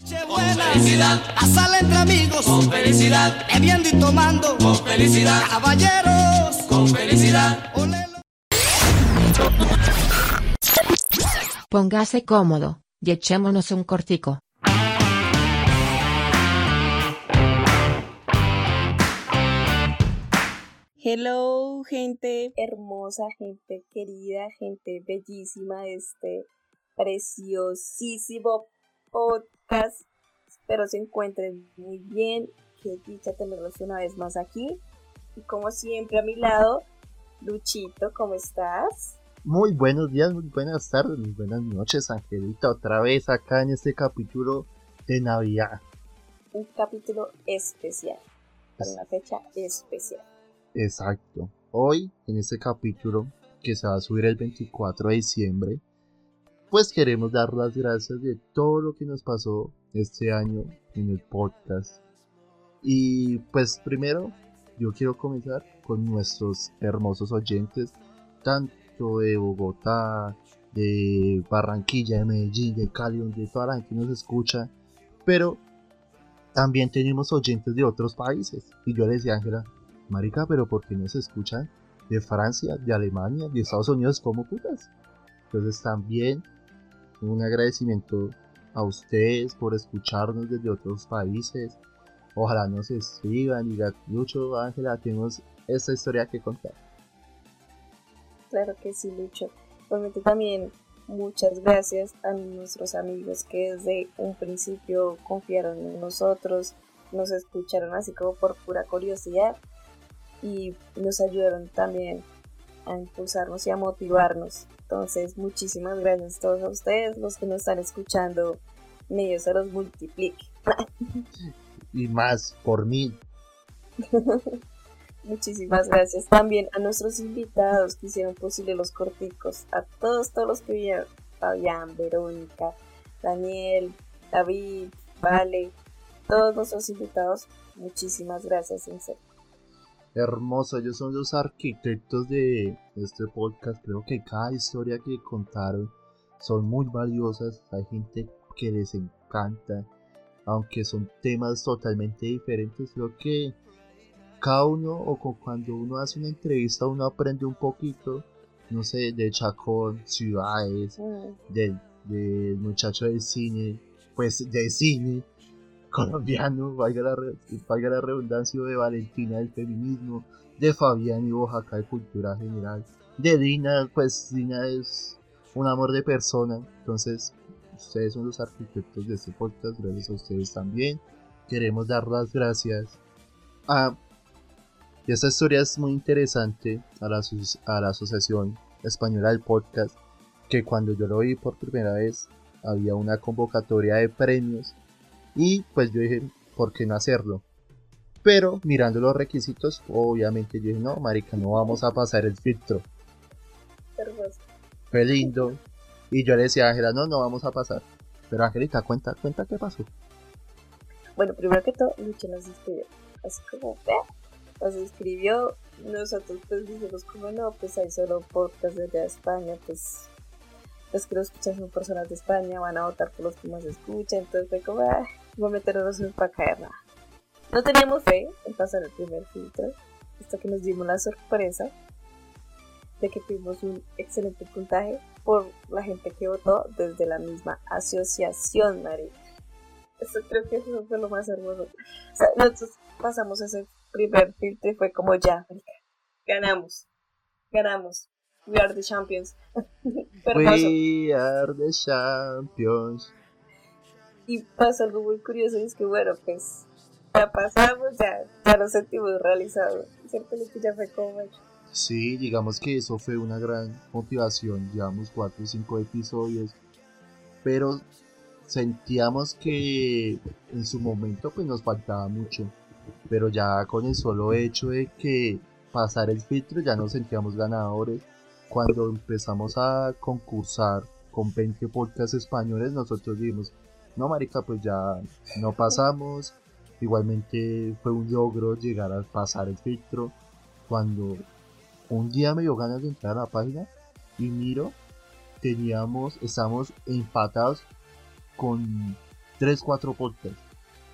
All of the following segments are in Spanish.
Con felicidad, a sala entre amigos, con felicidad, bebiendo y tomando, con felicidad, caballeros, con felicidad. Póngase cómodo y echémonos un cortico. Hello, gente hermosa, gente querida, gente bellísima de este preciosísimo podcast. Espero se encuentren muy bien. Qué dicha tenerlos una vez más aquí. Y como siempre a mi lado, Luchito, ¿cómo estás? Muy buenos días, muy buenas tardes, muy buenas noches, Angelita. Otra vez acá en este capítulo de Navidad. Un capítulo especial, para una fecha especial. Exacto. Hoy, en este capítulo que se va a subir el 24 de diciembre, pues queremos dar las gracias de todo lo que nos pasó este año en el podcast. Y pues primero, yo quiero comenzar con nuestros hermosos oyentes, tanto de Bogotá, de Barranquilla, de Medellín, de Cali, donde toda la gente nos escucha, pero también tenemos oyentes de otros países. Y yo les decía, Ángela, Marica, pero ¿por qué no se escuchan de Francia, de Alemania, de Estados Unidos como putas? Entonces también un agradecimiento a ustedes por escucharnos desde otros países. Ojalá nos escriban y Lucho, Ángela, tenemos esta historia que contar. Claro que sí, Lucho. Obviamente también muchas gracias a nuestros amigos que desde un principio confiaron en nosotros, nos escucharon así como por pura curiosidad y nos ayudaron también a impulsarnos y a motivarnos. Entonces, muchísimas gracias a todos ustedes, los que nos están escuchando, medios se los multiplique. y más por mí. Muchísimas gracias también a nuestros invitados que hicieron posible los corticos, a todos, todos los que vinieron, Fabián, Verónica, Daniel, David, Vale, todos nuestros invitados, muchísimas gracias en serio. Hermoso, ellos son los arquitectos de este podcast, creo que cada historia que contaron son muy valiosas, hay gente que les encanta, aunque son temas totalmente diferentes, creo que cada uno o cuando uno hace una entrevista uno aprende un poquito, no sé, de Chacón, ciudades, Mm. del, del muchacho del cine, pues de cine colombiano, valga la, valga la redundancia, de Valentina del feminismo, de Fabián y Oaxaca de cultura general, de Dina, pues Dina es un amor de persona, entonces ustedes son los arquitectos de este podcast, gracias a ustedes también. Queremos dar las gracias a y esta historia es muy interesante a la, a la Asociación Española del Podcast, que cuando yo lo vi por primera vez había una convocatoria de premios y pues yo dije, ¿por qué no hacerlo? Pero mirando los requisitos, obviamente yo dije, no, marica, no vamos a pasar el filtro. Hermoso. Fue lindo. Y yo le decía a Ángela, no, no vamos a pasar. Pero Angelita, cuenta, cuenta qué pasó. Bueno, primero que todo, Lucho nos escribió, así como, "Vea", nos escribió, nosotros pues dijimos como no, pues hay solo podcast de allá de España, pues los que lo escuchan son personas de España, van a votar por los que más escuchan, entonces fue como, ah, voy a meternos en para caer nada. No teníamos fe en pasar el primer filtro, hasta que nos dimos la sorpresa de que tuvimos un excelente puntaje por la gente que votó desde la misma asociación, María. Eso creo que eso fue lo más hermoso. O sea, nosotros pasamos ese primer filtro y fue como ya, ganamos, ganamos. We are the champions. We are the champions. Y pasó algo muy curioso y es que bueno, pues ya pasamos, ya, ya lo sentimos realizado. Cierto, que ya fue como Sí, digamos que eso fue una gran motivación. Llevamos 4 o 5 episodios. Pero sentíamos que en su momento pues nos faltaba mucho. Pero ya con el solo hecho de que pasar el filtro ya nos sentíamos ganadores. Cuando empezamos a concursar con 20 podcasts españoles, nosotros dijimos, no marica, pues ya no pasamos. Igualmente fue un logro llegar a pasar el filtro. Cuando un día me dio ganas de entrar a la página y miro, teníamos, estamos empatados con 3, 4 podcasts.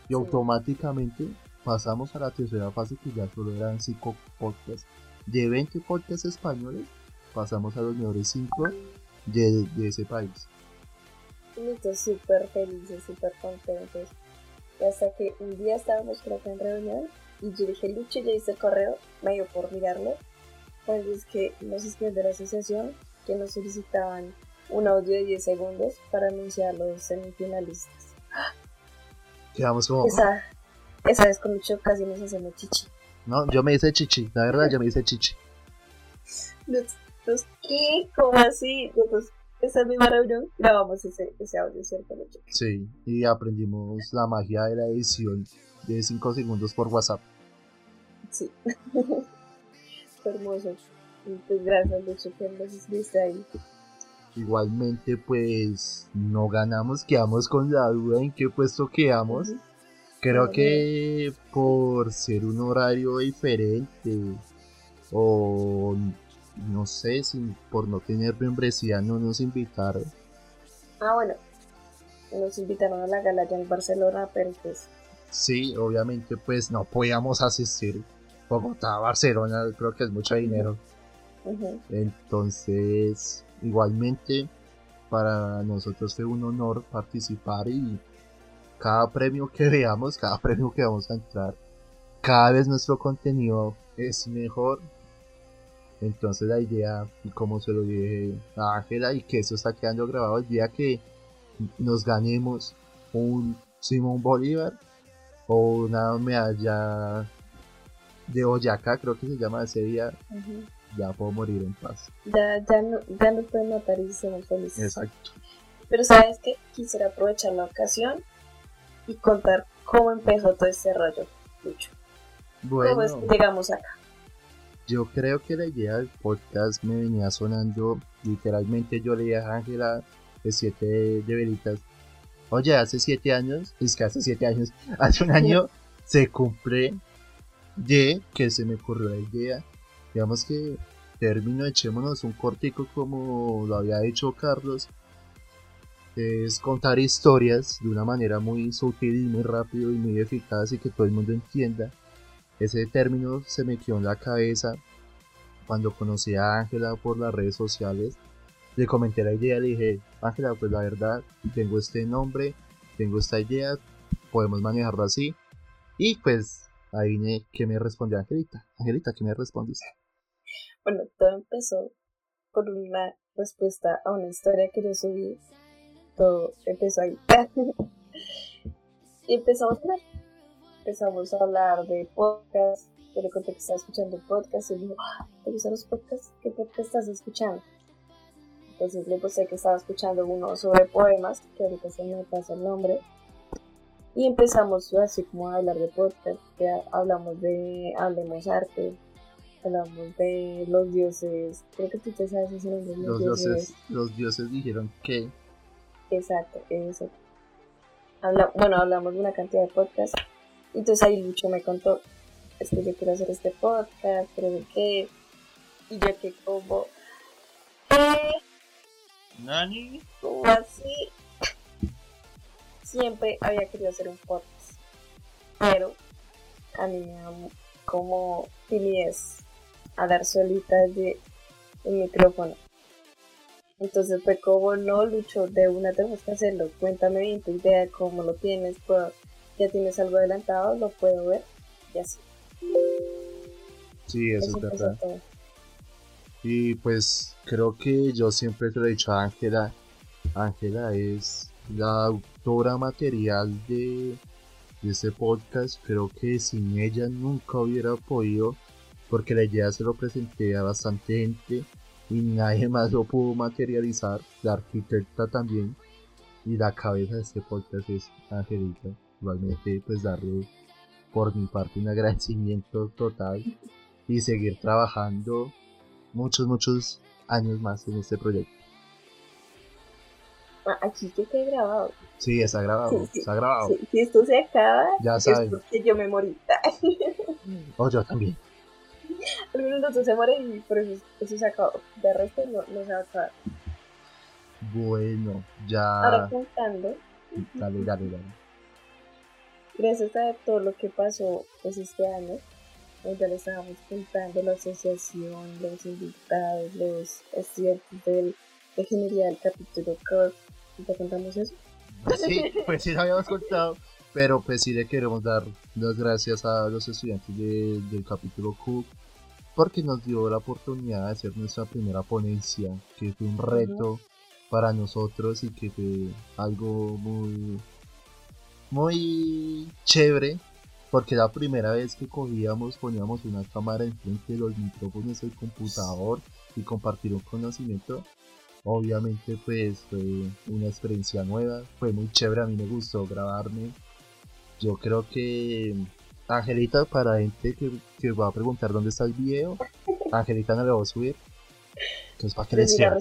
Y automáticamente pasamos a la tercera fase que ya solo eran 5 podcasts. De 20 podcasts españoles, pasamos a los mejores 5 de, de ese país. Estoy súper felices, súper contentos. Y hasta que un día estábamos creo que en reunión y yo dije, Lucho, ya hice el correo, me dio por mirarlo. Pues es que nos escribieron de la asociación que nos solicitaban un audio de 10 segundos para anunciar los semifinalistas. Quedamos como... Esa, esa vez con Lucho casi nos hacemos chichi. No, yo me hice chichi, la verdad yo me hice chichi. Nosotros, ¿qué? ¿Cómo así? Nosotros, esa misma reunión grabamos ese, ese audio, ¿cierto? Sí, y aprendimos la magia de la edición de 5 segundos por WhatsApp. Sí. Fue hermoso. Y pues gracias, Lucho, que nos escribiste ahí. Igualmente, pues no ganamos, quedamos con la duda en qué puesto quedamos. Creo que por ser un horario diferente o no sé, si por no tener membresía no nos invitaron. Ah, bueno. Nos invitaron a la gala allá en Barcelona, pero pues Sí, obviamente pues no podíamos asistir. Bogotá, Barcelona, creo que es mucho dinero. Entonces, igualmente, para nosotros fue un honor participar y cada premio que veamos, cada premio que vamos a entrar, cada vez nuestro contenido es mejor. Entonces la idea, como se lo dije a Ángela, y que eso está quedando grabado, el día que nos ganemos un Simón Bolívar o una medalla de Boyacá, creo que se llama ese día, ya puedo morir en paz. ya, ya, no, ya nos pueden notar y somos felices. Exacto. Pero sabes que quisiera aprovechar la ocasión y contar cómo empezó todo este rollo, Lucho. ¿Cómo es Bueno, que llegamos acá? Yo creo que la idea del podcast me venía sonando. Literalmente yo le dije a Ángela de siete de velitas. Oye, hace siete años, es que hace siete años, hace un año se cumple de que se me ocurrió la idea. Digamos que término, echémonos un cortico como lo había hecho Carlos. Es contar historias de una manera muy sutil y muy rápido y muy eficaz y que todo el mundo entienda. Ese término se me quedó en la cabeza cuando conocí a Ángela por las redes sociales. Le comenté la idea, le dije, Ángela, pues la verdad, tengo este nombre, tengo esta idea, podemos manejarlo así. Y pues ahí que me respondió Angelita. Angelita, ¿qué me respondiste? Bueno, todo empezó por una respuesta a una historia que yo subí. Todo empezó ahí. y empezamos a hablar. Empezamos a hablar de podcast. Yo le conté que estaba escuchando podcast y él dijo, "Ah, ¿te gustan los podcasts? ¿Qué podcast estás escuchando? Entonces le puse que estaba escuchando uno sobre poemas, que ahorita se me pasa el nombre. Y empezamos así como a hablar de podcast, que hablamos de Hablemos Arte, hablamos de los dioses, creo que tú te sabes ese nombre, Los dioses, los dioses dijeron que Exacto, eso. Habla, bueno, hablamos de una cantidad de podcasts. Entonces ahí Lucho me contó, es que yo quiero hacer este podcast, pero de qué. Y yo que como, ¿eh? Nani. ¿Cómo así? Siempre había querido hacer un podcast, pero a mí me da como timidez hablar solita desde el micrófono. Entonces fue como, no, Lucho, de una tenemos que hacerlo. Cuéntame bien tu idea, cómo lo tienes, puedo- ya tienes algo adelantado, lo puedo ver. Y así. Sí, eso Eso es verdad. todo. Y pues creo que yo siempre te lo he dicho a Ángela. Ángela es la autora material de, de este podcast. Creo que sin ella nunca hubiera podido, porque la idea se lo presenté a bastante gente y nadie más lo pudo materializar. La arquitecta también. Y la cabeza de este podcast es Angelita. Igualmente, pues darle por mi parte un agradecimiento total y seguir trabajando muchos, muchos años más en este proyecto. Ah, Aquí que grabado. Sí, está grabado, Sí, sí, está grabado. Si, si esto se acaba, Ya es saben. porque yo me morí. Oh, yo también. Algunos de nosotros se mueren y por eso, eso se acabó. De resto no, no se va a acabar. Bueno, Ahora ya. contando Dale, dale, dale. Gracias a todo lo que pasó pues, este año, pues, ya le estábamos contando la asociación, los invitados, los estudiantes del, de ingeniería del capítulo CURV. ¿Te contamos eso? Sí, pues sí lo habíamos contado, pero pues sí le queremos dar las gracias a los estudiantes de- del capítulo Cook porque nos dio la oportunidad de hacer nuestra primera ponencia, que fue un reto para nosotros y que fue algo muy muy chévere porque la primera vez que cogíamos poníamos una cámara enfrente de los micrófonos del computador y compartir un conocimiento obviamente pues fue una experiencia nueva, fue muy chévere, a mí me gustó grabarme. Yo creo que Angelita, para gente que, que va a preguntar dónde está el video, Angelita no le va a subir. Entonces para que le escriban,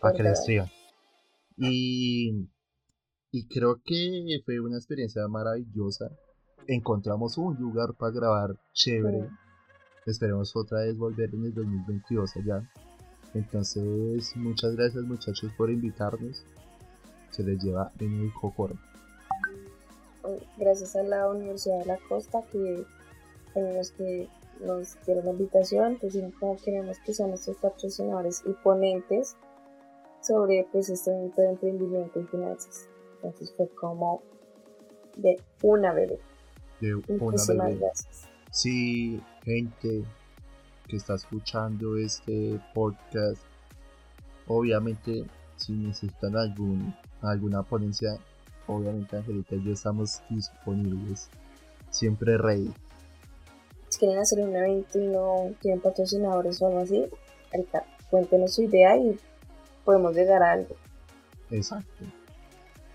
para que le escriban. Y, y creo que fue una experiencia maravillosa. Encontramos un lugar para grabar chévere. Esperemos otra vez volver en el 2022 allá. Entonces, muchas gracias muchachos por invitarnos. Se les lleva en el cocoro. Gracias a la Universidad de la Costa que en los que nos dieron la invitación, pues como queremos que sean nuestros patrocinadores y ponentes sobre pues este evento de emprendimiento y finanzas. Entonces fue como de una bebé. De una Muchísimas bebé. gracias. Si gente que está escuchando este podcast, obviamente si necesitan algún, alguna ponencia, obviamente Angelita y yo estamos disponibles. Siempre ready. Si quieren hacer un evento y no tienen patrocinadores o algo así, ahorita cuéntenos su idea y podemos llegar a algo. Exacto.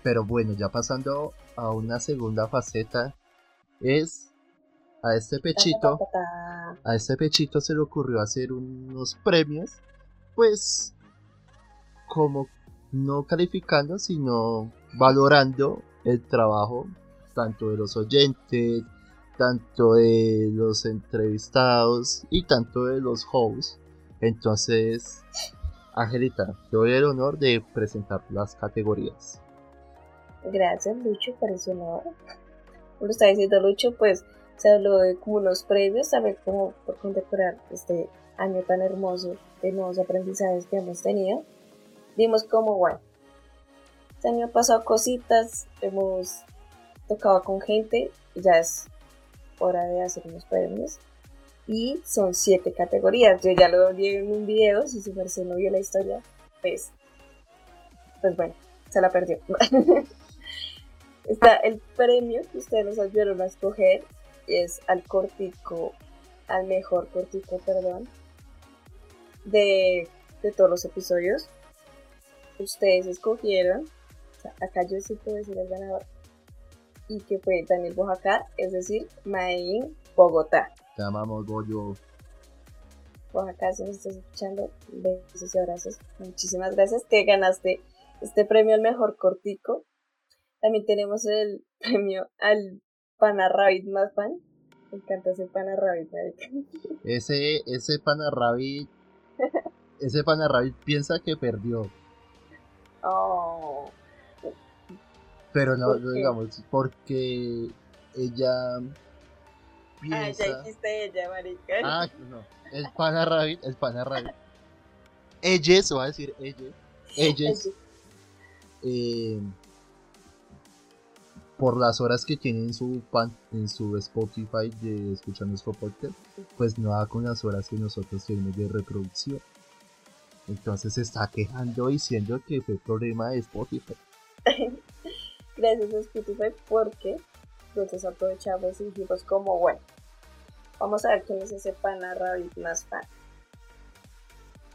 Pero bueno, ya pasando a una segunda faceta, es a este pechito, a este pechito se le ocurrió hacer unos premios, pues como no calificando, sino valorando el trabajo tanto de los oyentes, tanto de los entrevistados y tanto de los hosts. Entonces, Angelita, te doy el honor de presentar las categorías. Gracias, Lucho, por ese honor. Como está diciendo Lucho, pues se habló de como unos premios, también como por condecorar este año tan hermoso de nuevos aprendizajes que hemos tenido. Dimos como, bueno, este año han pasado cositas, hemos tocado con gente, ya es hora de hacer unos premios. Y son siete categorías. Yo ya lo vi en un video, si su merced no vio la historia, pues, pues bueno, se la perdió. Está el premio que ustedes nos ayudaron a escoger, es al cortico, al mejor cortico, perdón, de, de todos los episodios. Ustedes escogieron, o sea, acá yo sí puedo decir el ganador, y que fue Daniel Bojacar, es decir, Maín, Bogotá. Te amamos, Goyo. Oaxaca, si nos estás escuchando, besos y abrazos. Muchísimas gracias. Te ganaste este premio al mejor cortico. También tenemos el premio al Pana Rabbit más fan. Me encanta ese Pana Rabbit, marica. Ese, ese pana rabbit, ese pana rabbit piensa que perdió, Oh, pero no, ¿Por no qué? digamos, porque ella ah, piensa. ya dijiste ella, marica. Ah, no, el pana rabbit, el pana rabbit. Ellos, va a decir ellos, ellos, eh, por las horas que tienen en su pan, en su Spotify de escuchar nuestro podcast, pues no da con las horas que nosotros tenemos de reproducción. Entonces se está quejando diciendo que fue problema de Spotify. Gracias a Spotify porque entonces aprovechamos y dijimos como, bueno, vamos a ver quién es ese Pana Rabbit más fan.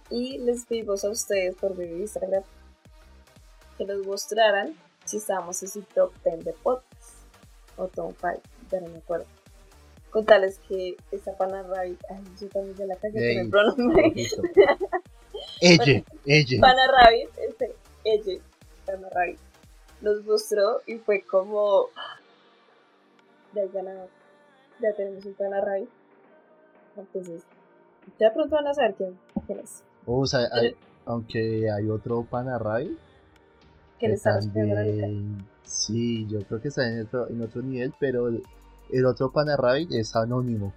Y les pedimos a ustedes por medio de Instagram que nos mostraran si estábamos en su top 10 de podcast o top 5, ya no me acuerdo. Contarles que esta Pana Rabbit, ay, yo también se la cagué con Ey, el pronombre. Ella, ella. Pana Rabbit, este, ella, Pana Rabbit, nos mostró y fue como, ya ganado, ya tenemos un Pana Rabbit. Entonces, ya pronto van a saber quién, quién es. O sea, hay- aunque hay otro pana rabbit Que le también Sí, yo creo que está en otro, en otro nivel, pero el, el otro Pana Rabbit es anónimo.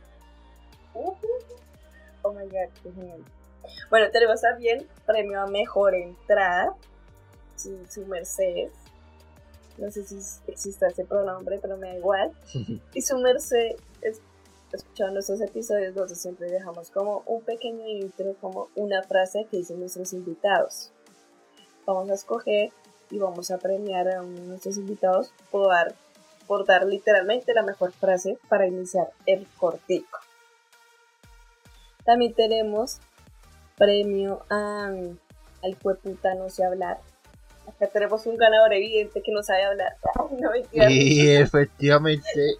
Oh my god, qué genial. Bueno, tenemos también premio a mejor entrada. Sí, su merced. No sé si existe ese pronombre, pero me da igual. Y su merced, es, escuchando nuestros episodios, nosotros siempre dejamos como un pequeño intro, como una frase que dicen nuestros invitados. Vamos a escoger y vamos a premiar a uno de nuestros invitados por dar, por dar literalmente la mejor frase para iniciar el cortico. También tenemos premio a, al puta no sé hablar. Acá tenemos un ganador evidente que no sabe hablar. No. Y efectivamente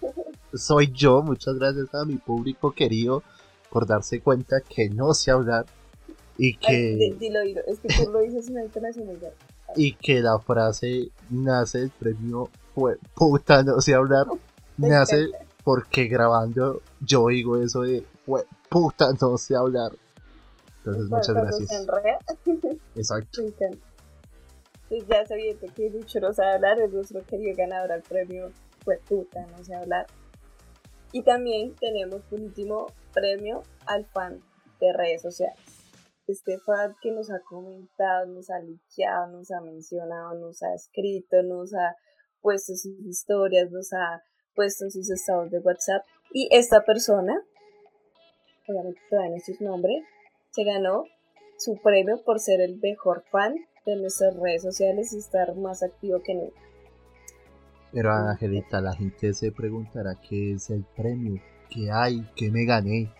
soy yo. Muchas gracias a mi público querido por darse cuenta que no sé hablar y que, di- dilo, dilo. Es que tú lo dices una internacional. Y que la frase nace del premio fue puta no sé hablar. Nace porque grabando yo digo eso de fue puta no sé hablar. Entonces muchas gracias. Exacto. Entonces ya es evidente que Lucho no sabe hablar, es nuestro querido ganador al premio fue puta, no sé hablar. Y también tenemos por último premio al fan de redes sociales. Este fan que nos ha comentado, nos ha liqueado, nos ha mencionado, nos ha escrito, nos ha puesto sus historias, nos ha puesto en sus estados de WhatsApp. Y esta persona, obviamente todavía no su nombre, se ganó su premio por ser el mejor fan de nuestras redes sociales y estar más activo que nunca. Pero Angelita, la gente se preguntará qué es el premio, qué hay, qué me gané.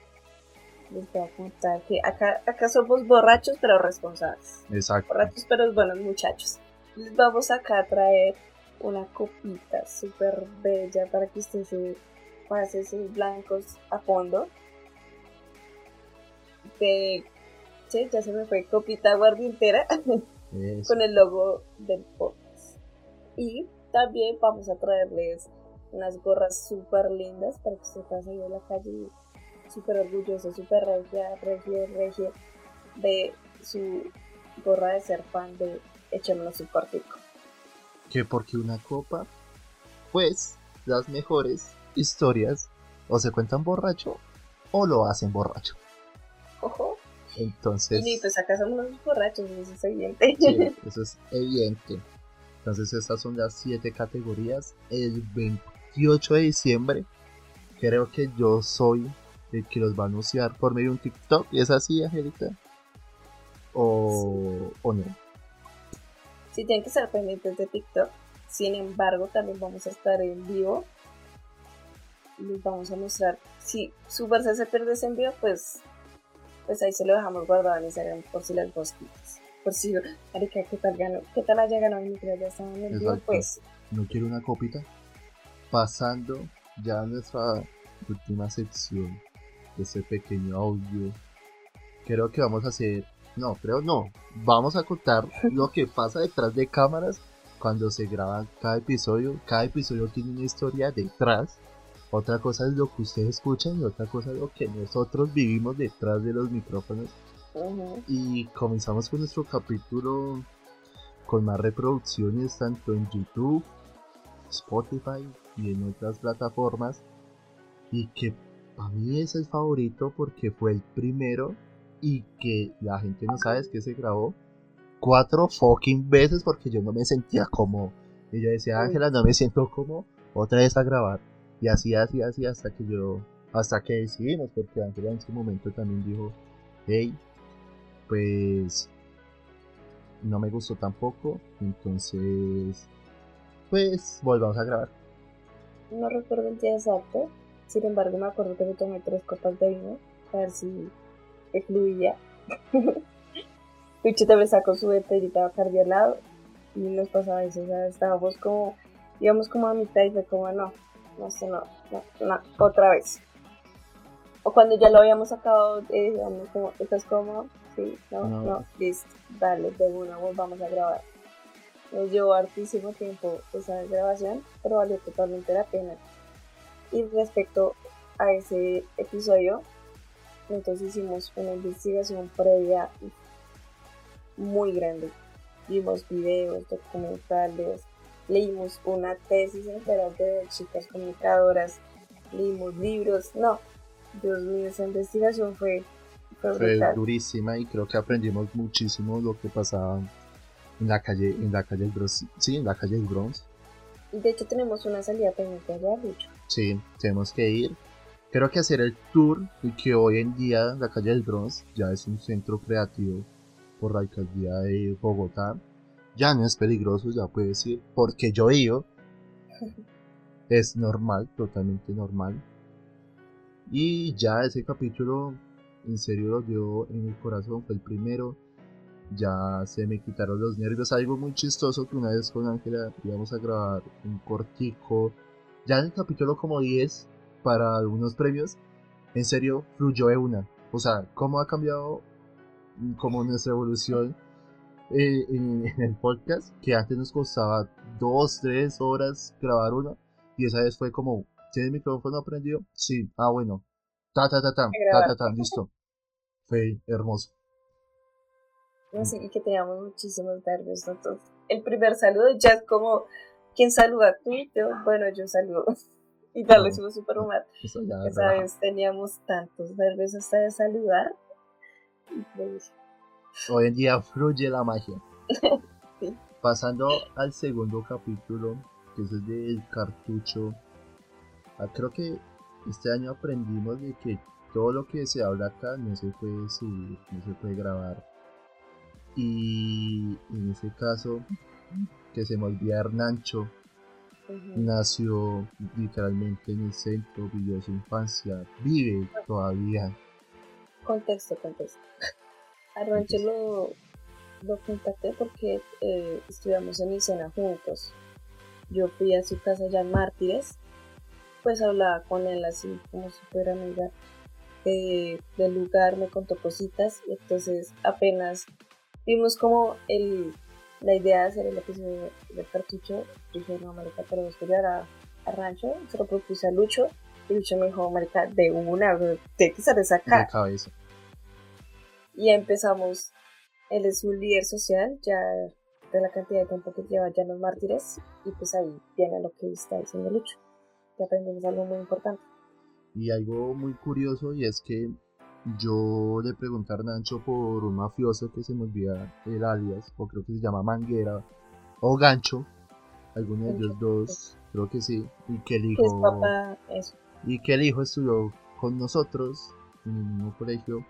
Les voy a contar que acá, acá somos borrachos pero responsables. Exacto. Borrachos pero buenos muchachos. Les vamos acá a traer una copita súper bella para que usted se pase sus blancos a fondo. De, sí, ya se me fue copita guardientera. Con el logo del podcast. Y también vamos a traerles unas gorras súper lindas para que usted pase ahí en la calle súper orgulloso, súper regia, regio, regio de su gorra de ser fan de Echémonos un cortico. que porque una copa, pues las mejores historias o se cuentan borracho o lo hacen borracho. Ojo. Entonces, Y pues acá somos unos borrachos, eso es evidente. sí, eso es evidente. Entonces estas son las siete categorías. El 28 de diciembre creo que yo soy el que los va a anunciar por medio de un TikTok. ¿Es así, Angelita? O, o no. Sí, tienen que estar pendientes de TikTok. Sin embargo, también vamos a estar en vivo. Les vamos a mostrar. Si su verse se pierde ese en vivo, pues, pues ahí se lo dejamos guardado en Instagram por si las bosquitas. Por si, marica, ¿qué tal ganó? ¿Qué tal haya ganado? Mientras ya estaban en vivo, Exacto. pues, no quiero una copita. Pasando ya a nuestra última sección este pequeño audio. Creo que vamos a hacer. No, creo no. Vamos a contar lo que pasa detrás de cámaras cuando se graba cada episodio. Cada episodio tiene una historia detrás. Otra cosa es lo que ustedes escuchan y otra cosa es lo que nosotros vivimos detrás de los micrófonos. Y comenzamos con nuestro capítulo con más reproducciones tanto en YouTube, Spotify y en otras plataformas. Y que para mí es el favorito porque fue el primero y que la gente no sabe es que se grabó cuatro fucking veces porque yo no me sentía como. Y yo decía. Ángela, no me siento como otra vez a grabar. Y así, así, así, hasta que yo, hasta que decidimos, porque Ángela en su momento también dijo, hey, pues no me gustó tampoco, entonces, pues volvamos a grabar. No recuerdo el día exacto. Sin embargo, me acuerdo que me tomé tres copas de vino. A ver si fluía. Lucho también sacó su botellita Bacardi al lado. Y nos pasaba eso. O sea, estábamos como. Íbamos como a mitad y fue como, no, no sé, no, no, no, otra vez. O cuando ya lo habíamos sacado, eh, digamos, como, ¿estás cómodo? Sí, no, No. no, listo, dale, de una, vamos a grabar. Nos llevó hartísimo tiempo esa grabación, pero valió totalmente la pena. Y respecto a ese episodio, nosotros hicimos una investigación previa muy grande. Vimos videos, documentales, leímos una tesis entera de chicas comunicadoras, leímos libros, no, Dios mío, esa investigación fue, fue, fue durísima y creo que aprendimos muchísimo lo que pasaba en la calle, en la calle del Bronx, sí, en la calle del Bronx. De hecho tenemos una salida pendiente allá, mucho. Sí, tenemos que ir. Creo que hacer el tour y que hoy en día la calle del Bronx ya es un centro creativo por la alcaldía de Bogotá. Ya no es peligroso, ya puede decir, porque yo ido. es normal, totalmente normal. Y ya ese capítulo en serio lo dio en el corazón, fue el primero. Ya se me quitaron los nervios. Algo muy chistoso que una vez con Ángela íbamos a grabar un cortico. Ya en el capítulo como 10 para algunos premios. En serio, fluyó de una. O sea, cómo ha cambiado como nuestra evolución eh, en, el podcast, que antes nos costaba 2, 3 horas grabar uno, y esa vez fue como, ¿tiene el micrófono prendido? Sí, ah, bueno, ta, ta, ta, ta, ta, ta, ta, listo. Fue hermoso. Sí, y que teníamos muchísimos nervios. Entonces, el primer saludo ya es como, ¿quién saluda tú? Yo, bueno, yo saludo. Y tal, lo hicimos súper humor. Esa vez teníamos tantos nervios hasta de saludar Hoy en día fluye la magia. Pasando al segundo capítulo, que es el del cartucho. Ah, creo que este año aprendimos de que todo lo que se habla acá no se puede subir, no se puede grabar. Y en ese caso, que se me olvida Hernancho, nació literalmente en el centro, vivió su infancia, vive todavía Contexto, contexto. A lo, lo contacté porque eh, estudiamos en Isena juntos. Yo fui a su casa ya en Mártires, pues hablaba con él así como súper amiga eh, del lugar, me contó cositas y entonces apenas vimos como el, la idea de hacer el episodio del cartucho, dije, no, marica, tenemos que llegar a, a Rancho, se lo propuse a Lucho y Lucho me dijo, marica, de una, de que estar acá. De cabeza. Y empezamos, él es un líder social, ya de la cantidad de tiempo que lleva ya en los mártires, y pues ahí viene lo que está diciendo Lucho, que aprendimos algo muy importante. Y algo muy curioso, y es que yo le pregunté a Nacho por un mafioso que se me olvida el alias, o creo que se llama Manguera, o Gancho, alguno de ellos dos, creo que sí, y que el hijo... papá, y que el hijo estudió con nosotros en el mismo colegio.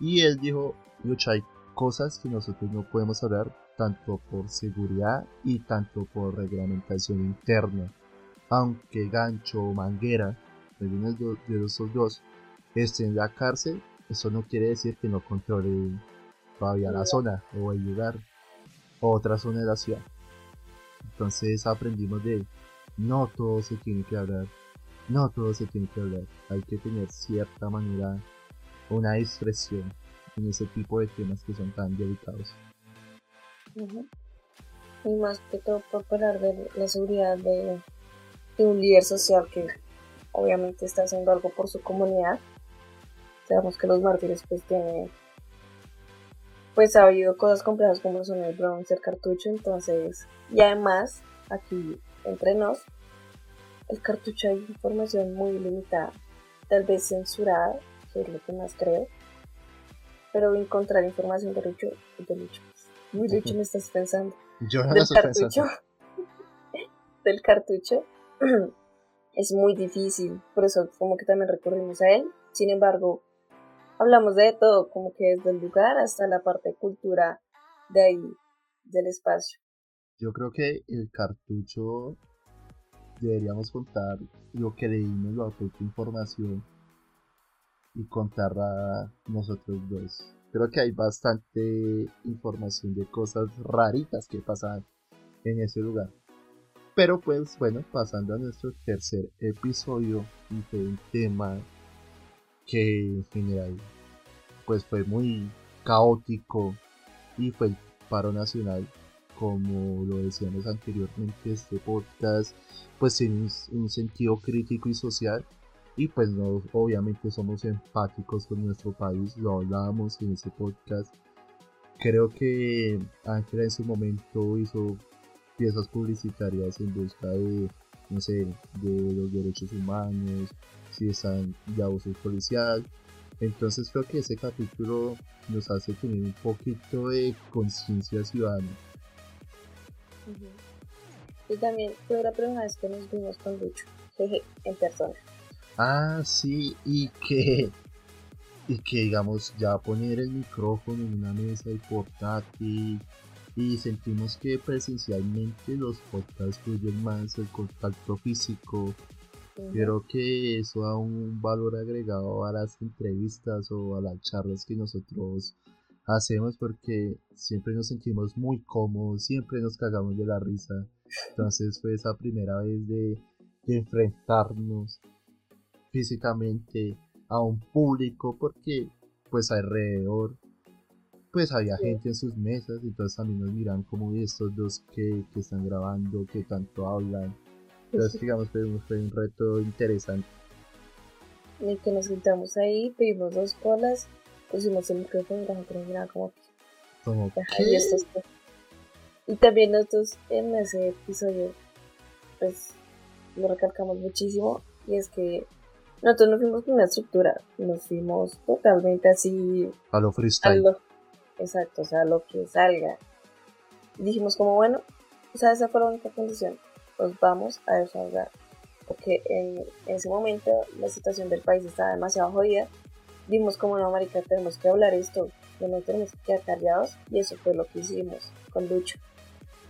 Y él dijo, Lucha, hay cosas que nosotros no podemos hablar tanto por seguridad y tanto por reglamentación interna. Aunque Gancho o Manguera, algunos de esos dos, estén en la cárcel, eso no quiere decir que no controlen todavía la zona o el lugar o otra zona de la ciudad. Entonces aprendimos de no todo se tiene que hablar no todo se tiene que hablar, hay que tener cierta manera, una discreción en ese tipo de temas que son tan delicados. Y más que todo por hablar de la seguridad de, un líder social que obviamente está haciendo algo por su comunidad. Sabemos que los mártires pues tienen pues ha habido cosas complejas como son el bronce, el cartucho, entonces, y además, aquí entre nos, el cartucho hay información muy limitada, tal vez censurada, que es lo que más creo, pero encontrar información de Lucho, de Lucho, muy Lucho me estás pensando. Yo no del cartucho, del cartucho es muy difícil, por eso como que también recurrimos a él. Sin embargo, hablamos de todo, como que desde el lugar hasta la parte de cultura de ahí, del espacio. Yo creo que el cartucho deberíamos contar lo que leímos, la otra información y contarla nosotros dos. Creo que hay bastante información de cosas raritas que pasan en ese lugar. Pero pues bueno, pasando a nuestro tercer episodio y fue un tema que en general pues fue muy caótico y fue el paro nacional como lo decíamos anteriormente, este podcast, pues en un, sentido crítico y social. Y pues no, obviamente somos empáticos con nuestro país, lo hablábamos en ese podcast. Creo que Ángela en su momento hizo piezas publicitarias en busca de, no sé, de los derechos humanos, si están de abuso policial. Entonces creo que ese capítulo nos hace tener un poquito de conciencia ciudadana. Y también fue la primera vez que nos vimos con Lucho, jeje, en persona. Ah, sí, y que, y que digamos, ya poner el micrófono en una mesa y portátil, y sentimos que presencialmente los podcasts fluyen más, el contacto físico. Creo que eso da un valor agregado a las entrevistas o a las charlas que nosotros hacemos porque siempre nos sentimos muy cómodos, siempre nos cagamos de la risa. Entonces fue esa primera vez de, enfrentarnos físicamente a un público porque pues alrededor pues había gente en sus mesas entonces también nos miran como estos dos que, están grabando, que tanto hablan. Entonces digamos fue un, fue un reto interesante. En el que nos sentamos ahí, pedimos dos colas pusimos el micrófono y la gente nos miraba como, como y, también nosotros en ese episodio, pues lo recalcamos muchísimo y es que nosotros no fuimos con una estructura, nos fuimos totalmente así. A lo freestyle. Exacto, o sea, lo que salga. Y dijimos como, bueno, o sea, esa fue la única condición, nos vamos a desahogar. Porque en ese momento la situación del país estaba demasiado jodida Dimos como no, marica, tenemos que hablar esto, no tenemos que quedar callados, y eso fue lo que hicimos con Lucho.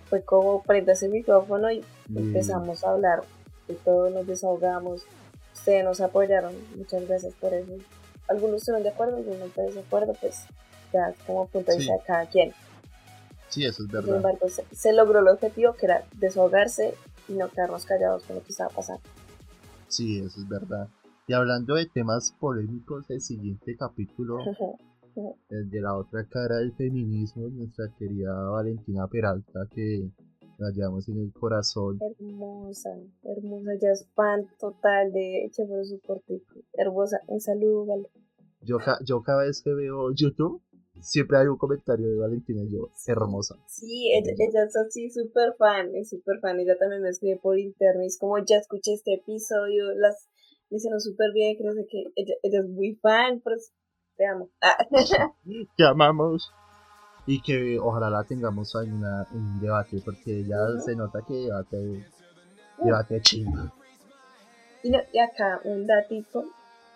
Fue como prendas el micrófono y empezamos a hablar, y todos nos desahogamos, ustedes nos apoyaron, muchas gracias por eso. Algunos estuvieron de acuerdo, algunos no de acuerdo, pues ya como punto de vista de cada quien. Sí, eso es verdad. Sin embargo, se, logró el objetivo que era desahogarse y no quedarnos callados con lo que estaba pasando. Sí, eso es verdad. Y hablando de temas polémicos, el siguiente capítulo, el de la otra cara del feminismo, nuestra querida Valentina Peralta, que la llevamos en el corazón. Hermosa, hermosa, ya es fan total de Echeforo su Hermosa, un saludo, vale. Yo, yo cada vez que veo YouTube, siempre hay un comentario de Valentina y yo, hermosa. Sí, ella, ella es así súper fan, es súper fan. Ella también me escribe por internet, es como ya escuché este episodio, las me hicieron súper bien, creo que ella, ella, es muy fan, pues te amo. te amamos. Y que ojalá la tengamos en, una, en un debate, porque ya se nota que debate, debate chingo. Y, no, y acá un datito,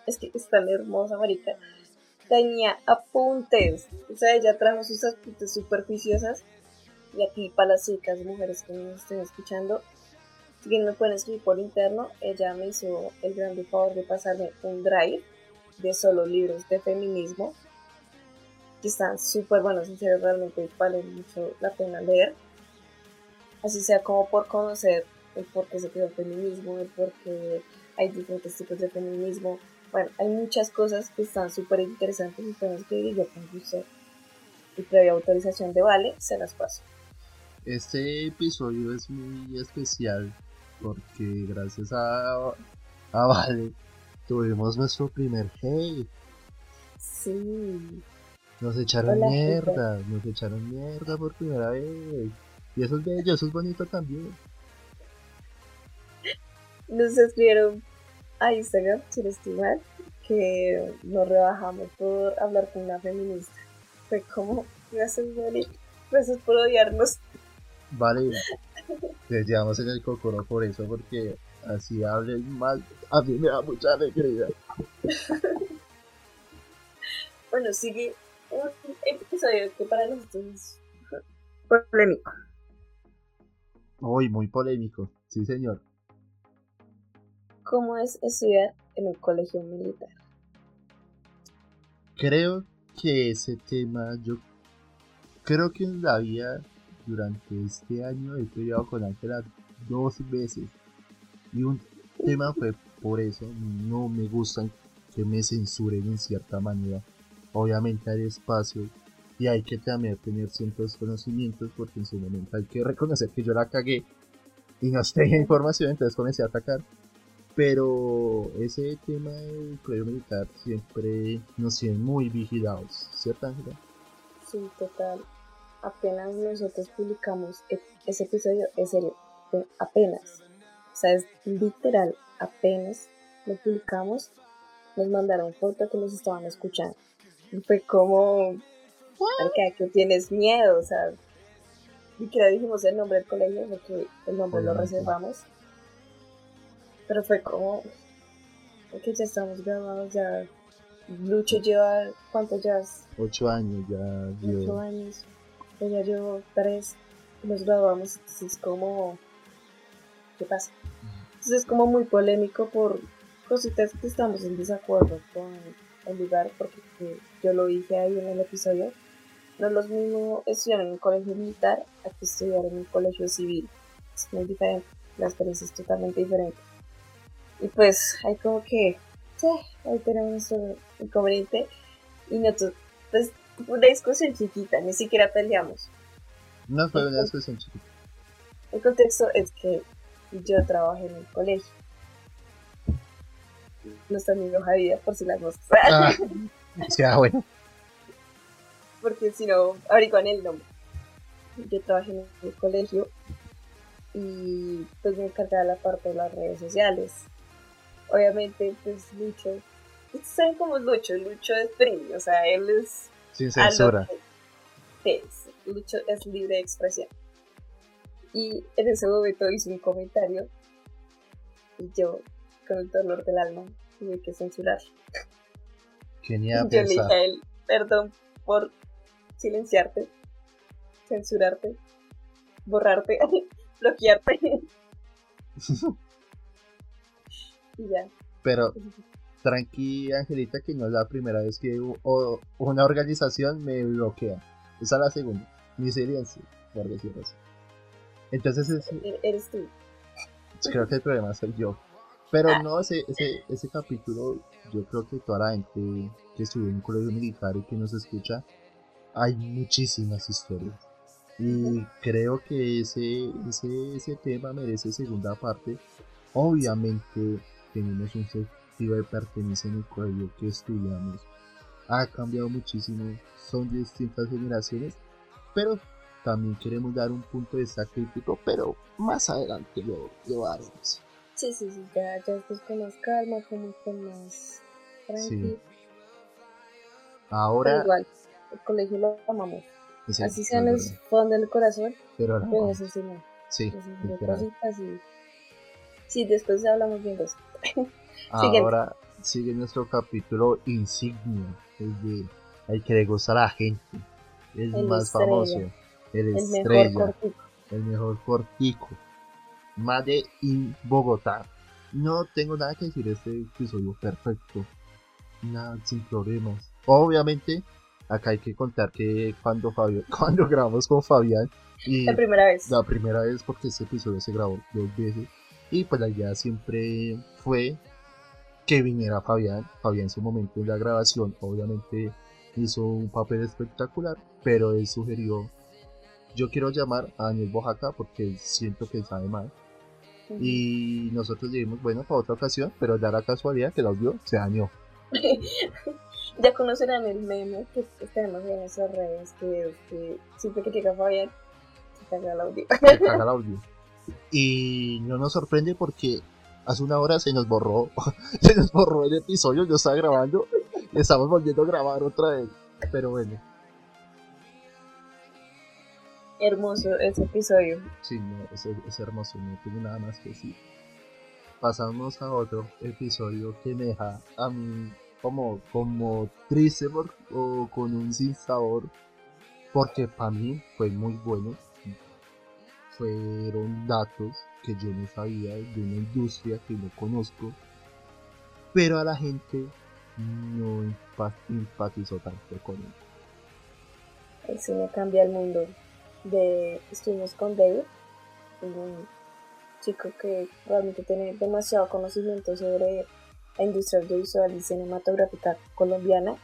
es que es tan hermosa, marica. Tenía apuntes, o sea, ella trajo sus apuntes súper juiciosas. Y aquí para las chicas, mujeres que nos estén escuchando, si bien me pueden escribir por interno, ella me hizo el gran favor de pasarme un drive de solo libros de feminismo que están súper buenos, en serio, realmente valen mucho la pena leer. Así sea como por conocer el por qué se creó el feminismo, el por qué hay diferentes tipos de feminismo. Bueno, hay muchas cosas que están súper interesantes y tenemos que yo con gusto y previa autorización de Vale, se las paso. Este episodio es muy especial porque gracias a, a Vale tuvimos nuestro primer hate. Sí. Nos echaron mierda, nos echaron mierda por primera vez. Y eso es bello, eso es bonito también. Nos escribieron a Instagram, sin estimar, que nos rebajamos por hablar con una feminista. Fue como, gracias, Vale, gracias por odiarnos. Vale, te llevamos en el cocoro por eso, porque así hables mal, a mí me da mucha alegría. bueno, sigue un episodio que para nosotros es polémico. Uy, muy polémico, sí señor. ¿Cómo es estudiar en un colegio militar? Creo que ese tema, yo creo que en la vida durante este año he peleado con Ángela dos veces. Y un tema fue por eso, no me gustan que me censuren en cierta manera. Obviamente hay espacio y hay que también tener ciertos conocimientos porque en su momento hay que reconocer que yo la cagué y no tenía información, entonces comencé a atacar. Pero ese tema del colegio militar siempre nos tiene muy vigilados, ¿cierto Ángela? Sí, total apenas nosotros publicamos e- ese episodio, es serio, fue apenas. O sea, es literal, apenas lo publicamos, nos mandaron foto que nos estaban escuchando. Y fue como, marica, que tienes miedo, o sea, ni siquiera dijimos el nombre del colegio porque el nombre lo reservamos. Pero fue como, que ya estamos grabados, ya Lucho lleva, ¿cuánto llevas? Ocho años ya ocho dio. años, yo ya llevo tres, nos graduamos, entonces es como, ¿qué pasa? Entonces es como muy polémico por cositas que estamos en desacuerdo con el lugar, porque yo lo dije ahí en el episodio, no es lo mismo estudiar en un colegio militar a que estudiar en un colegio civil, es muy diferente, la experiencia es totalmente diferente. Y pues hay como que, sí, ahí tenemos nuestro inconveniente y nosotros, pues una discusión chiquita, ni siquiera peleamos. No fue una discusión chiquita. El contexto es que yo trabajé en el colegio. Nuestra amiga Javier, por si las moscas. Ah, sea, bueno. Porque si no, averiguan el nombre. Yo trabajé en el colegio y pues me encargaba la parte de las redes sociales. Obviamente, pues Lucho, saben cómo es Lucho, Lucho es free, o sea, él es Sin censura. que es. Lucho es libre de expresión. Y en ese momento hizo un comentario y yo, con el dolor del alma, tuve que censurar. Que ni a Yo le dije a él, perdón por silenciarte, censurarte, borrarte, bloquearte. y ya. Pero tranqui, Angelita, que no es la primera vez que una organización me bloquea. Esa es la segunda. Mi silencio, por decirlo así. Entonces, es- E- Eres tú. creo que el problema soy yo. Pero Ah. no, ese, ese, ese capítulo, yo creo que toda la gente que estuvo en un colegio militar y que nos escucha, hay muchísimas historias. Y creo que ese, ese, ese tema merece segunda parte. Obviamente tenemos un de pertenencia en el colegio que estudiamos. Ha cambiado muchísimo, son distintas generaciones, pero también queremos dar un punto de vista crítico, pero más adelante lo, lo haremos. Sí, sí, sí, ya, ya después con más calma, como con más tranqui. Sí. Pero Ahora, igual, el colegio lo amamos. sí, Así sean los verdad, fondos del corazón, pero ahora pues sí, cositas y... Sí, después hablamos bien de eso. Ahora sigue nuestro capítulo insignia, el de el que le gusta a la gente, el, El más estrella. famoso, el, El estrella, mejor el mejor cortico, Made in Bogotá. No tengo nada que decir, este episodio perfecto, nada sin problemas. Obviamente, acá hay que contar que cuando Fabián, cuando grabamos con Fabián y La primera vez. la primera vez porque este episodio se grabó dos veces y pues la idea siempre fue que viniera Fabián. Fabián en su momento en la grabación obviamente hizo un papel espectacular, pero él sugirió yo quiero llamar a Daniel Bojaca porque siento que sabe más. Y nosotros dijimos, bueno, para otra ocasión, pero da la casualidad que el audio se dañó. ya conocerán el meme que tenemos en esas redes, que es que siempre que llega Fabián, se caga el audio. se caga el audio. Y no nos sorprende porque hace una hora se nos borró, se nos borró el episodio, yo estaba grabando y estamos volviendo a grabar otra vez. Pero bueno, Hermoso ese episodio. sí, no, es, es hermoso, no tengo nada más que decir. Pasamos a otro episodio que me deja a mí como, como triste por- o con un sinsabor, porque para mí fue muy bueno. Fueron datos que yo no sabía de una industria que no conozco, pero a la gente no empa- empatizó tanto con él. El cine cambia el mundo. Estuvimos con David, un chico que realmente tiene demasiado conocimiento sobre la industria audiovisual y cinematográfica colombiana.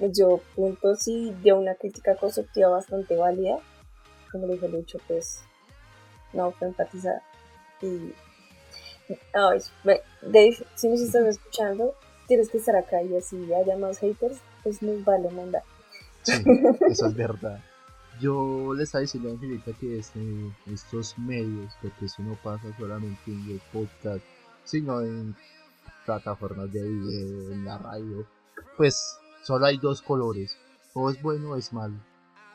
Nos dio puntos y dio una crítica constructiva bastante válida. Como le dijo Lucho, pues no fue empatizada. Y. Ay, ve, Dave, si nos estás escuchando, tienes que estar acá y así haya más haters, pues nos vale mandar. Sí, eso es verdad. yo le estaba diciendo a Angelita que este, estos medios, porque eso no pasa solamente en el podcast, sino en plataformas de video, en la radio, pues solo hay dos colores, o es bueno o es malo.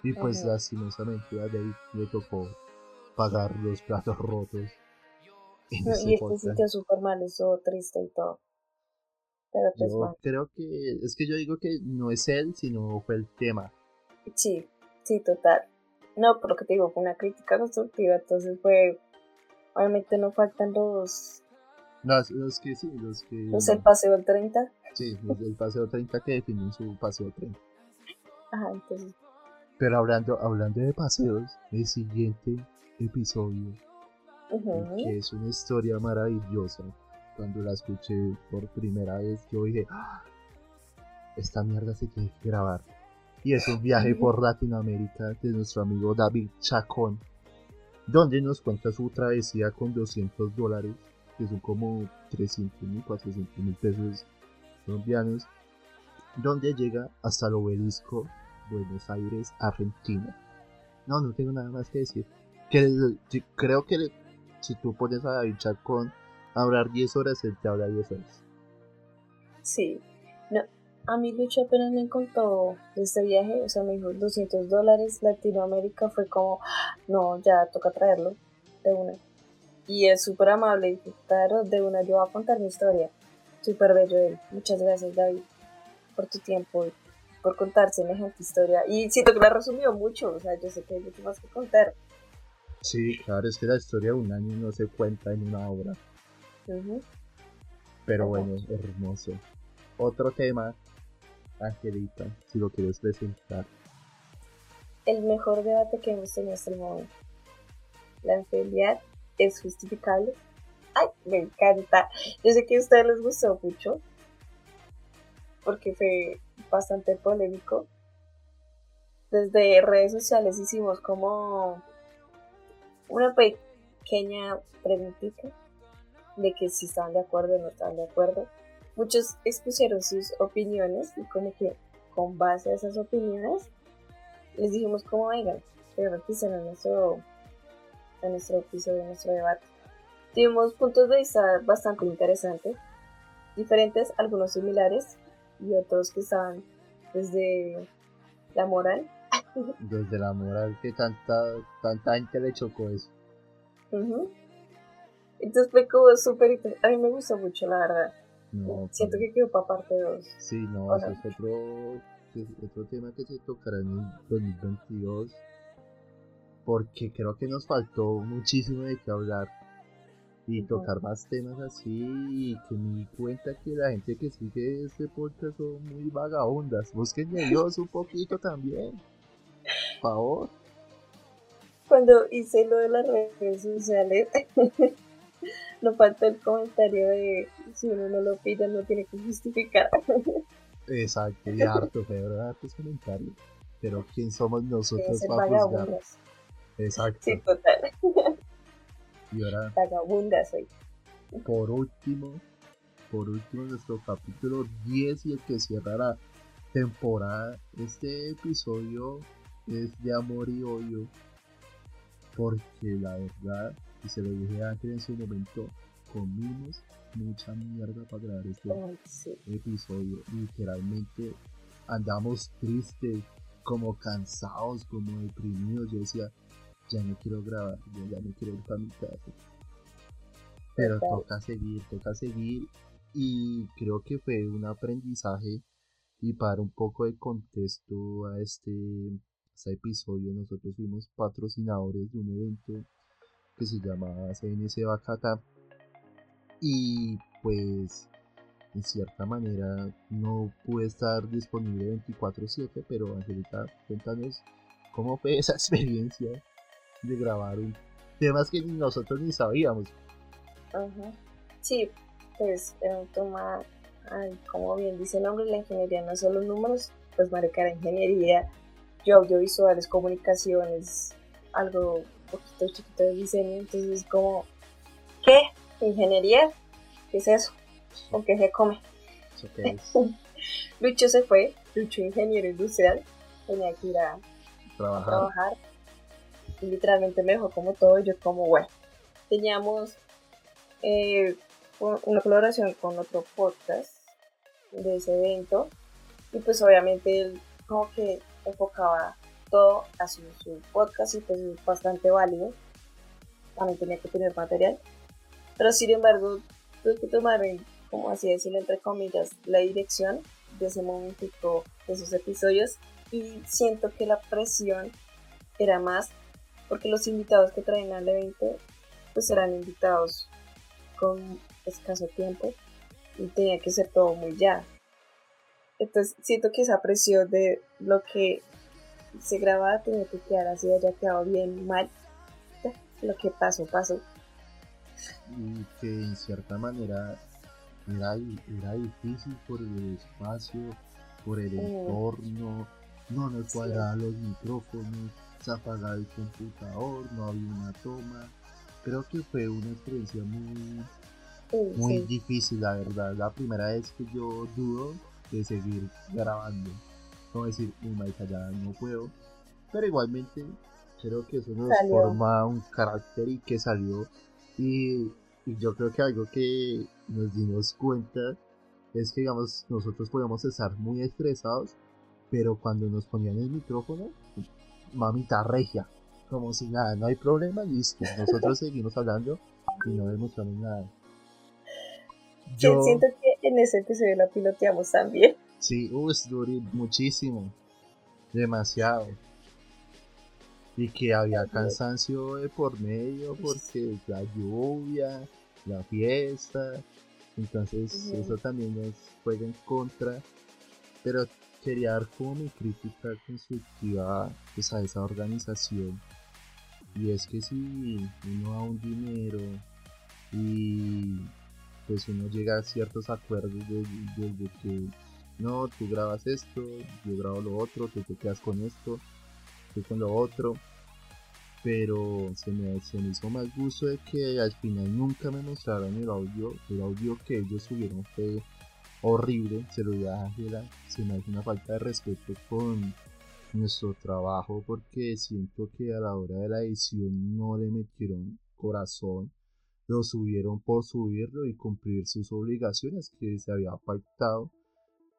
Y pues Ajá. lastimosamente a David le tocó pagar los platos rotos. No, y este sitio súper mal, estuvo triste y todo. Pero pues Yo bueno, creo que es que yo digo que no es él, sino fue el tema. sí, sí, total. No, por lo que te digo, fue una crítica constructiva, entonces fue, obviamente no faltan los, Los, los que sí, los que. los el paseo del 30. Sí, los del paseo 30 que definen su paseo 30. Ajá, entonces, Pero hablando, hablando de paseos, el siguiente episodio, que es una historia maravillosa, cuando la escuché por primera vez, yo dije, "Ah, esta mierda se tiene que grabar. Y es un viaje por Latinoamérica de nuestro amigo David Chacón, donde nos cuenta su travesía con 200 dólares, que son como 300 mil, 400 mil pesos colombianos, donde llega hasta el obelisco Buenos Aires, Argentina. No, no tengo nada más que decir. Que creo que el- si tú pones a David Chacón a hablar 10 horas, él te habla 10 horas. sí. No, a mí Lucho apenas me contó de este viaje, o sea, me dijo 200 dólares, Latinoamérica fue como, no, ya toca traerlo de una. Y es súper amable, y claro, de una yo voy a contar mi historia. Súper bello él. Muchas gracias, David, por tu tiempo y por contar semejante historia. Y siento que la resumió mucho, o sea, yo sé que hay mucho más que contar. Sí, claro, es que la historia de un año no se cuenta en una obra. Pero bueno, hermoso. Otro tema, Angelita, si lo quieres presentar. El mejor debate que hemos tenido hasta el momento. La infidelidad es justificable. Ay, me encanta. Yo sé que a ustedes les gustó mucho. Porque fue bastante polémico. Desde redes sociales hicimos como una pequeña preguntita de que si estaban de acuerdo o no estaban de acuerdo. Muchos expusieron sus opiniones y como que con base a esas opiniones les dijimos cómo vengan, que repisan en nuestro, en nuestro episodio, en nuestro debate. Tuvimos puntos de vista bastante interesantes, diferentes, algunos similares y otros que estaban desde la moral. Desde la moral que tanta, tanta gente le chocó eso. Entonces fue como súper A mí me gustó mucho, la verdad. No, Siento pues, que quedó para parte 2. Sí, no, eso es otro, otro tema que se tocará en el 2022. Porque creo que nos faltó muchísimo de qué hablar. Y tocar más temas así. Y que me di cuenta que la gente que sigue este podcast son muy vagabundas. Busquen a Dios un poquito también. Favor. Cuando hice lo de las redes sociales, no falta el comentario de si uno no lo pide, no tiene que justificar. Exacto, y harto, pero hartos comentarios. Pero ¿quién somos nosotros para juzgar? Exacto. Sí, total. Y ahora Vagabundas soy. por último, por último nuestro capítulo 10 y el que cierra la temporada. Este episodio es de amor y odio. Porque la verdad, y se lo dije a Ángel en su momento, comimos mucha mierda para grabar este Ay, sí. episodio. Literalmente andamos tristes, como cansados, como deprimidos. Yo decía, ya no quiero grabar, yo ya no quiero ir para mi casa. Pero Total. toca seguir, toca seguir. Y creo que fue un aprendizaje. Y para un poco de contexto a este, este episodio, nosotros fuimos patrocinadores de un evento que se llama CNC Bacata. Y pues en cierta manera no pude estar disponible 24/7, pero Angelita, cuéntanos cómo fue esa experiencia de grabar un temas que nosotros ni sabíamos. Ajá. Sí, pues un tema, ay, como bien dice el nombre, la ingeniería no es solo números, pues marica la ingeniería, yo audiovisuales, comunicaciones, algo un poquito chiquito de diseño, entonces como, ¿qué? ¿Ingeniería? ¿Qué es eso? ¿Con qué se come? Lucho se fue, Lucho ingeniero industrial, tenía que ir a trabajar. trabajar. Y literalmente me dejó como todo. Y yo, como, bueno, teníamos eh, una colaboración con otro podcast de ese evento. Y pues obviamente él como que enfocaba todo a su, podcast y pues es bastante válido. También tenía que tener material. Pero sin embargo, tuve que tomar, en, como así decirlo, entre comillas, la dirección de ese momentico de esos episodios. Y siento que la presión era más porque los invitados que traen al evento pues eran invitados con escaso tiempo y tenía que ser todo muy ya. Entonces siento que esa presión de lo que se grababa tenía que quedar así, haya quedado bien mal. Lo que pasó, pasó. y que en cierta manera era, era difícil por el espacio, por el Mm. entorno, no nos Sí. cuadraban los micrófonos, se apagaba el computador, no había una toma. Creo que fue una experiencia muy, Uy, muy sí. difícil, la verdad. La primera vez que yo dudo de seguir grabando. Como decir, uy, marica, ya no puedo. Pero igualmente, creo que eso nos Salió. forma un carácter y que salió. Y, y yo creo que algo que nos dimos cuenta es que, digamos, nosotros podíamos estar muy estresados, pero cuando nos ponían el micrófono, mamita regia. Como si nada, no hay problema, listo. Nosotros seguimos hablando y no demostramos nada. Sí, siento que en ese episodio la piloteamos también. Sí, es duro muchísimo. Demasiado. Y que había cansancio de por medio porque la lluvia, la fiesta. Entonces eso también nos juega en contra. Pero quería dar como mi crítica constructiva pues, a esa organización. Y es que si uno da un dinero y pues uno llega a ciertos acuerdos desde, que no, tú grabas esto, yo grabo lo otro, tú te quedas con esto, tú con lo otro. Pero se me, se me hizo más gusto de que al final nunca me mostraron el audio. El audio que ellos subieron fue horrible, se lo di a Ángela. Se me hace una falta de respeto con nuestro trabajo porque siento que a la hora de la edición no le metieron corazón. Lo subieron por subirlo y cumplir sus obligaciones que se había pactado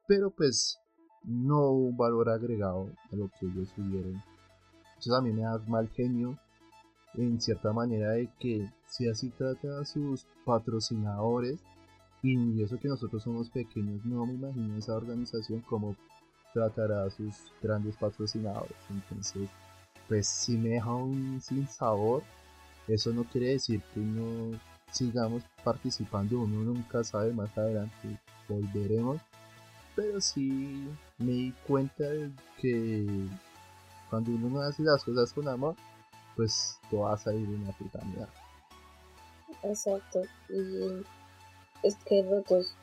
pero pues no hubo un valor agregado a lo que ellos subieron. Eso también me da mal genio en cierta manera de que si así trata a sus patrocinadores y eso que nosotros somos pequeños, no me imagino esa organización como tratará a sus grandes patrocinadores. Entonces, pues si me deja un sin sabor, eso no quiere decir que no sigamos participando, uno nunca sabe más adelante, volveremos pero sí me di cuenta de que cuando uno no hace las cosas con amor, pues todo va a salir una puta mierda. Exacto. Y es que nosotros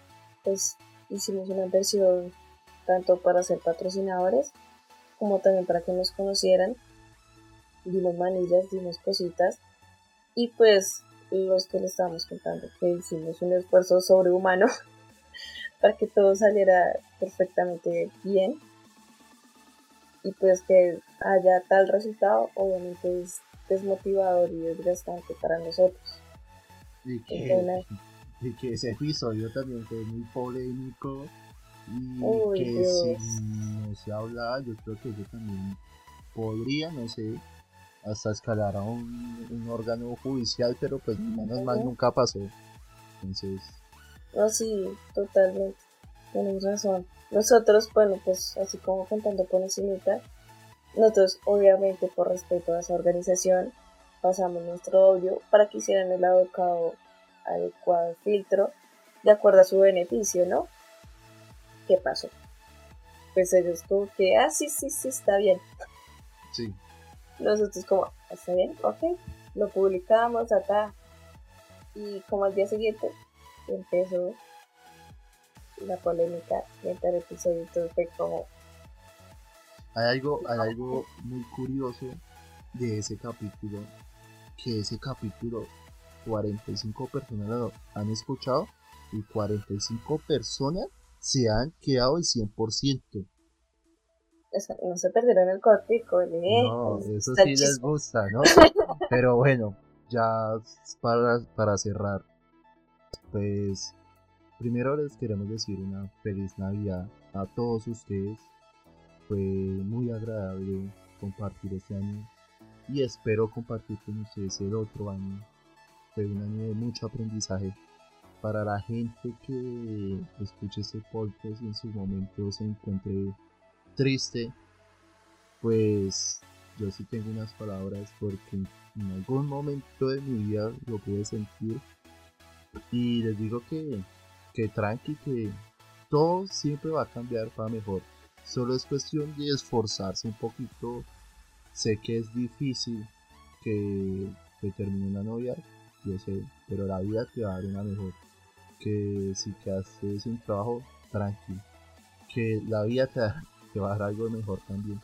pues hicimos una versión tanto para ser patrocinadores como también para que nos conocieran. Dimos manillas, dimos cositas. Y pues los que le estábamos contando que hicimos un esfuerzo sobrehumano para que todo saliera perfectamente bien. Y pues que haya tal resultado, obviamente es desmotivador y desgastante para nosotros. Y que, Entonces, y que ese episodio también fue muy polémico. Y que Dios. si no se hablaba, yo creo que yo también podría, no sé, hasta escalar a un, un órgano judicial, pero pues menos mal nunca pasó. Entonces, No, sí, totalmente. Tienes razón. Nosotros, bueno, pues así como contando por encimita, nosotros obviamente por respeto a esa organización pasamos nuestro audio para que hicieran el adecuado, adecuado filtro de acuerdo a su beneficio, ¿no? ¿Qué pasó? Pues ellos como que, ah, sí, sí, sí, está bien. sí, Nosotros como, está bien, ok, lo publicamos acá. Y como al día siguiente empezó la polémica dentro del episodio, fue como, Hay algo, hay algo muy curioso de ese capítulo, que ese capítulo 45 personas lo han escuchado y 45 personas se han quedado el 100%. No se perdieron el cortico, ¿eh? No, eso sí les gusta, ¿no? Pero bueno, ya para, para cerrar, pues primero les queremos decir una feliz Navidad a todos ustedes. Fue muy agradable compartir este año y espero compartir con ustedes el otro año. Fue un año de mucho aprendizaje para la gente que escuche este podcast y en su momento se encuentre triste, pues yo sí tengo unas palabras porque en algún momento de mi vida lo pude sentir y les digo que, que tranqui, que todo siempre va a cambiar para mejor. Solo es cuestión de esforzarse un poquito. Sé que es difícil que, que termine una novia, yo sé, pero la vida te va a dar una mejor. Que si quedaste sin trabajo, tranqui. Que la vida te, te va a dar algo mejor también.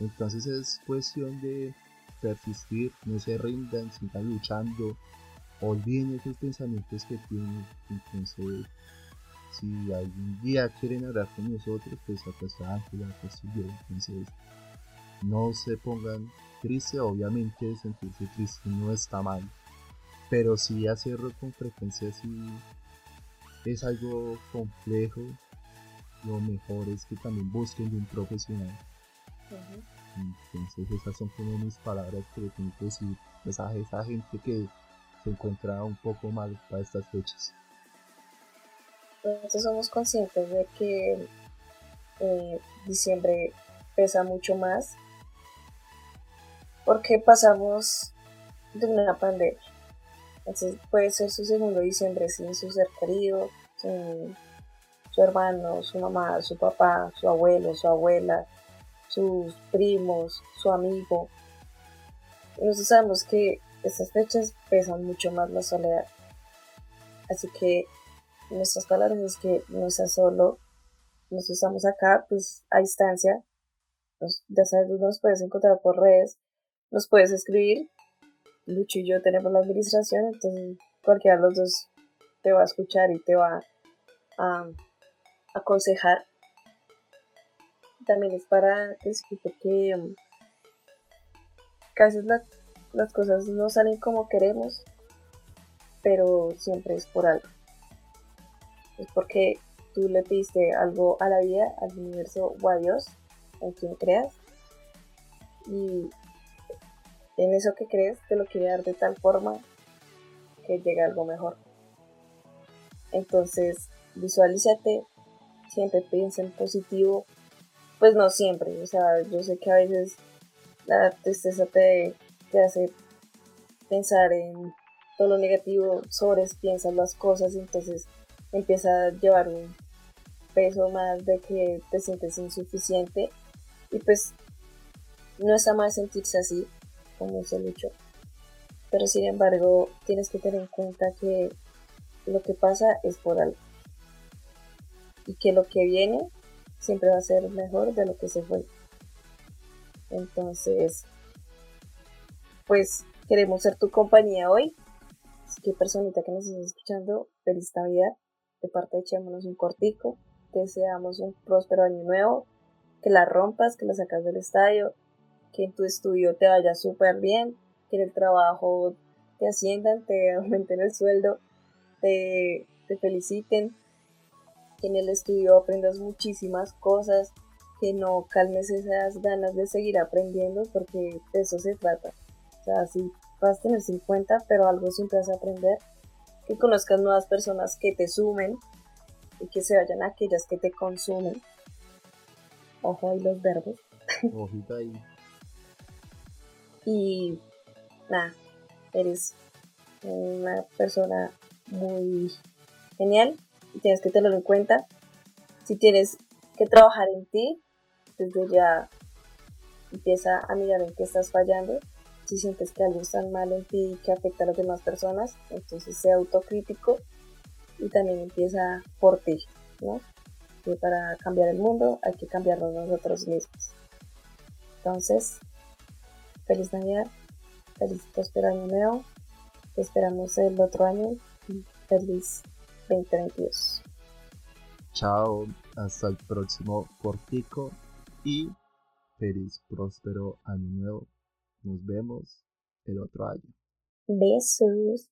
Entonces es cuestión de persistir, no se rindan, sigan luchando, olviden esos pensamientos que tienen. Entonces, si algún día quieren hablar con nosotros, pues acá está Ángela, acá estoy yo. Entonces, no se pongan tristes, obviamente sentirse triste no está mal, pero si hacerlo con frecuencia sí es algo complejo. Lo mejor es que también busquen de un profesional. Entonces esas son como mis palabras que le tengo que decir pues, a esa gente que se encuentra un poco mal para estas fechas. Nosotros somos conscientes de que eh, diciembre pesa mucho más porque pasamos de una pandemia. Entonces puede ser su segundo diciembre sin su ser querido, sin su hermano, su mamá, su papá, su abuelo, su abuela, sus primos, su amigo. nosotros sabemos que estas fechas pesan mucho más la soledad. Así que nuestras palabras es que no está solo, nos estamos acá, pues a distancia. ya sabes, nos puedes encontrar por redes, nos puedes escribir. Lucho y yo tenemos la administración, entonces cualquiera de los dos te va a escuchar y te va a aconsejar. También es para decirte que, a veces las cosas no salen como queremos, pero siempre es por algo. Es porque tú le pediste algo a la vida, al universo o a Dios, en quien creas, y en eso que crees te lo quiere dar de tal forma que llegue algo mejor. Entonces, visualízate, siempre piensa en positivo, pues no siempre, o sea, yo sé que a veces la tristeza te, hace pensar en todo lo negativo, piensas las cosas y entonces empieza a llevar un peso más de que te sientes insuficiente y pues no está mal sentirse así, como se luchó. Pero sin embargo, tienes que tener en cuenta que lo que pasa es por algo. Y que lo que viene siempre va a ser mejor de lo que se fue. Entonces, pues queremos ser tu compañía hoy. Así que personita que nos estás escuchando, feliz Navidad. De parte de Echémonos un cortico. Te deseamos un próspero año nuevo. Que la rompas, que la sacas del estadio, que en tu estudio te vaya súper bien, que en el trabajo te asciendan, te aumenten el sueldo, te feliciten, que en el estudio aprendas muchísimas cosas, que no calmes esas ganas de seguir aprendiendo, porque de eso se trata. O sea, si vas a tener 50, pero algo siempre vas a aprender, que conozcas nuevas personas que te sumen y que se vayan aquellas que te consumen. Ojo ahí los verbos. Ojito ahí. Y nada, eres una persona muy genial tienes que tenerlo en cuenta. Si tienes que trabajar en ti, desde ya empieza a mirar en qué estás fallando. Si sientes que algo está mal en ti y que afecta a las demás personas, entonces sea autocrítico y también empieza por ti, ¿no? Para cambiar el mundo hay que cambiarnos nosotros mismos. Entonces, feliz Navidad, feliz próspero año nuevo. Te esperamos el otro año y feliz 2022. Chao, hasta el próximo cortico y feliz, próspero año nuevo. Nos vemos el otro año. Besos.